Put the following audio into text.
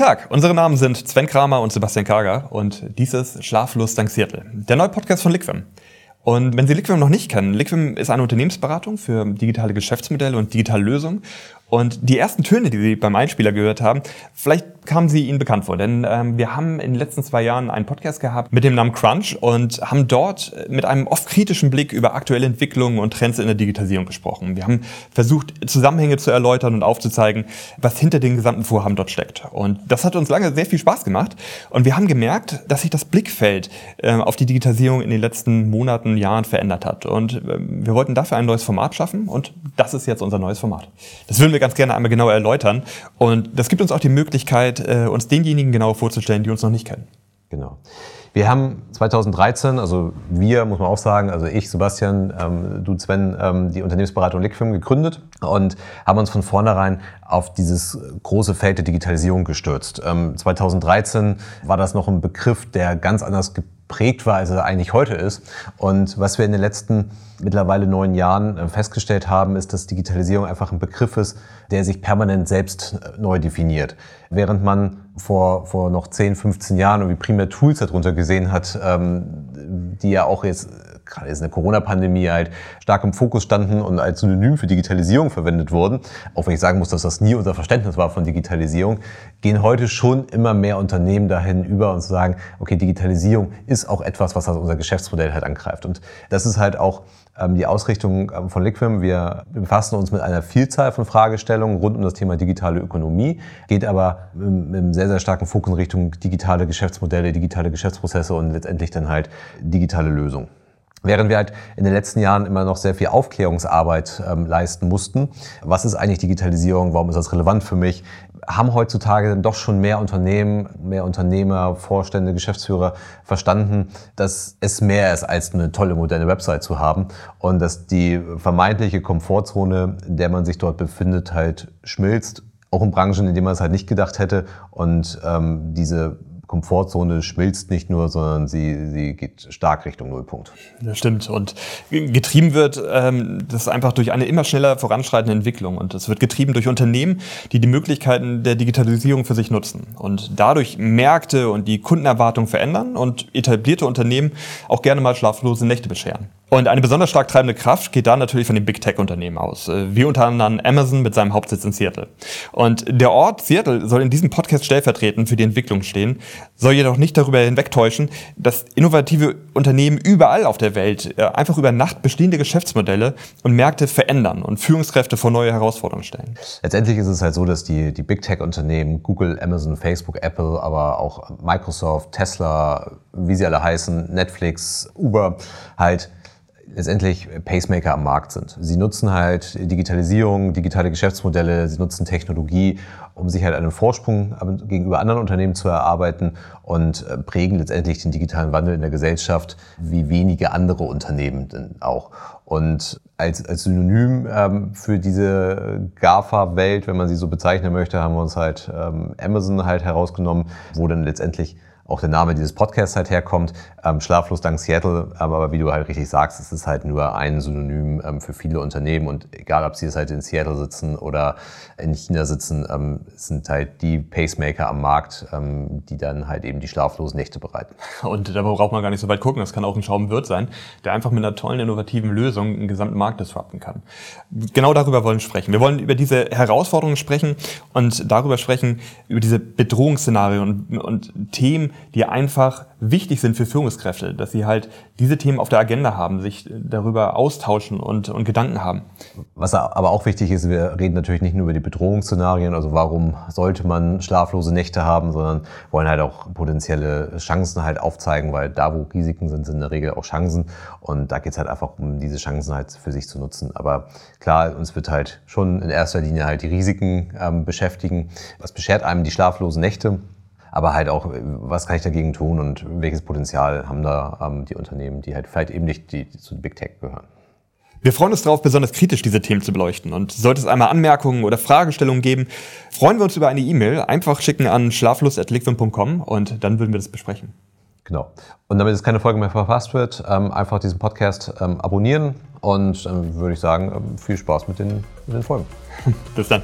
Tag, unsere Namen sind Sven Kramer und Sebastian Karger und dies ist Schlaflos dank Seattle, der neue Podcast von Liquim. Und wenn Sie Liquim noch nicht kennen, Liquim ist eine Unternehmensberatung für digitale Geschäftsmodelle und digitale Lösungen. Und die ersten Töne, die Sie beim Einspieler gehört haben, vielleicht kamen sie Ihnen bekannt vor, denn ähm, wir haben in den letzten zwei Jahren einen Podcast gehabt mit dem Namen Crunch und haben dort mit einem oft kritischen Blick über aktuelle Entwicklungen und Trends in der Digitalisierung gesprochen. Wir haben versucht, Zusammenhänge zu erläutern und aufzuzeigen, was hinter den gesamten Vorhaben dort steckt. Und das hat uns lange sehr viel Spaß gemacht und wir haben gemerkt, dass sich das Blickfeld äh, auf die Digitalisierung in den letzten Monaten, Jahren verändert hat. Und äh, wir wollten dafür ein neues Format schaffen und das ist jetzt unser neues Format. Das würden wir ganz gerne einmal genauer erläutern und das gibt uns auch die Möglichkeit, äh, uns denjenigen genau vorzustellen, die uns noch nicht kennen. Genau. Wir haben 2013, also wir, muss man auch sagen, also ich, Sebastian, ähm, du, Sven, ähm, die Unternehmensberatung Liquim gegründet und haben uns von vornherein auf dieses große Feld der Digitalisierung gestürzt. Ähm, 2013 war das noch ein Begriff, der ganz anders geprägt war, als er eigentlich heute ist. Und was wir in den letzten mittlerweile neun Jahren äh, festgestellt haben, ist, dass Digitalisierung einfach ein Begriff ist, der sich permanent selbst äh, neu definiert. Während man vor, vor noch 10, 15 Jahren irgendwie primär Tools darunter gesehen hat, ähm, die ja auch jetzt gerade jetzt in der Corona-Pandemie halt stark im Fokus standen und als Synonym für Digitalisierung verwendet wurden, auch wenn ich sagen muss, dass das nie unser Verständnis war von Digitalisierung, gehen heute schon immer mehr Unternehmen dahin über und sagen, okay, Digitalisierung ist auch etwas, was unser Geschäftsmodell halt angreift. Und das ist halt auch ähm, die Ausrichtung ähm, von Liquim. Wir befassen uns mit einer Vielzahl von Fragestellungen rund um das Thema digitale Ökonomie, geht aber mit einem sehr, sehr starken Fokus in Richtung digitale Geschäftsmodelle, digitale Geschäftsprozesse und letztendlich dann halt digitale Lösungen. Während wir halt in den letzten Jahren immer noch sehr viel Aufklärungsarbeit ähm, leisten mussten, was ist eigentlich Digitalisierung, warum ist das relevant für mich, haben heutzutage dann doch schon mehr Unternehmen, mehr Unternehmer, Vorstände, Geschäftsführer verstanden, dass es mehr ist, als eine tolle moderne Website zu haben? Und dass die vermeintliche Komfortzone, in der man sich dort befindet, halt schmilzt, auch in Branchen, in denen man es halt nicht gedacht hätte. Und ähm, diese Komfortzone schmilzt nicht nur, sondern sie, sie geht stark Richtung Nullpunkt. Das stimmt. Und getrieben wird ähm, das einfach durch eine immer schneller voranschreitende Entwicklung. Und es wird getrieben durch Unternehmen, die die Möglichkeiten der Digitalisierung für sich nutzen und dadurch Märkte und die Kundenerwartungen verändern und etablierte Unternehmen auch gerne mal schlaflose Nächte bescheren. Und eine besonders stark treibende Kraft geht da natürlich von den Big Tech Unternehmen aus, äh, wie unter anderem Amazon mit seinem Hauptsitz in Seattle. Und der Ort Seattle soll in diesem Podcast stellvertretend für die Entwicklung stehen, soll jedoch nicht darüber hinwegtäuschen, dass innovative Unternehmen überall auf der Welt äh, einfach über Nacht bestehende Geschäftsmodelle und Märkte verändern und Führungskräfte vor neue Herausforderungen stellen. Letztendlich ist es halt so, dass die, die Big Tech Unternehmen, Google, Amazon, Facebook, Apple, aber auch Microsoft, Tesla, wie sie alle heißen, Netflix, Uber, halt letztendlich Pacemaker am Markt sind. Sie nutzen halt Digitalisierung, digitale Geschäftsmodelle, sie nutzen Technologie, um sich halt einen Vorsprung gegenüber anderen Unternehmen zu erarbeiten und äh, prägen letztendlich den digitalen Wandel in der Gesellschaft wie wenige andere Unternehmen denn auch. Und als, als Synonym ähm, für diese GAFA-Welt, wenn man sie so bezeichnen möchte, haben wir uns halt ähm, Amazon halt herausgenommen, wo dann letztendlich auch der Name dieses Podcasts halt herkommt. Ähm, Schlaflos dank Seattle, aber wie du halt richtig sagst, es ist halt nur ein Synonym ähm, für viele Unternehmen und egal, ob sie jetzt halt in Seattle sitzen oder in China sitzen, ähm, sind halt die Pacemaker am Markt, ähm, die dann halt eben die schlaflosen Nächte bereiten. Und da braucht man gar nicht so weit gucken, das kann auch ein Schraubenwirt sein, der einfach mit einer tollen, innovativen Lösung einen gesamten Markt disrupten kann. Genau darüber wollen wir sprechen. Wir wollen über diese Herausforderungen sprechen und darüber sprechen, über diese Bedrohungsszenarien und, und Themen, die einfach wichtig sind für Führungskräfte, dass sie halt diese Themen auf der Agenda haben, sich darüber austauschen und, und Gedanken haben. Was aber auch wichtig ist, wir reden natürlich nicht nur über die Bedrohungsszenarien, also warum sollte man schlaflose Nächte haben, sondern wollen halt auch potenzielle Chancen halt aufzeigen, weil da, wo Risiken sind, sind in der Regel auch Chancen und da geht es halt einfach um diese Chancen halt für sich zu nutzen. Aber klar, uns wird halt schon in erster Linie halt die Risiken ähm, beschäftigen. Was beschert einem die schlaflosen Nächte? Aber halt auch, was kann ich dagegen tun und welches Potenzial haben da ähm, die Unternehmen, die halt vielleicht eben nicht die, die zu Big Tech gehören. Wir freuen uns darauf, besonders kritisch diese Themen zu beleuchten. Und sollte es einmal Anmerkungen oder Fragestellungen geben, freuen wir uns über eine E-Mail. Einfach schicken an schlaflust.liquim.com und dann würden wir das besprechen. Genau. Und damit es keine Folge mehr verpasst wird, ähm, einfach diesen Podcast ähm, abonnieren und ähm, würde ich sagen, viel Spaß mit den, mit den Folgen. Bis dann.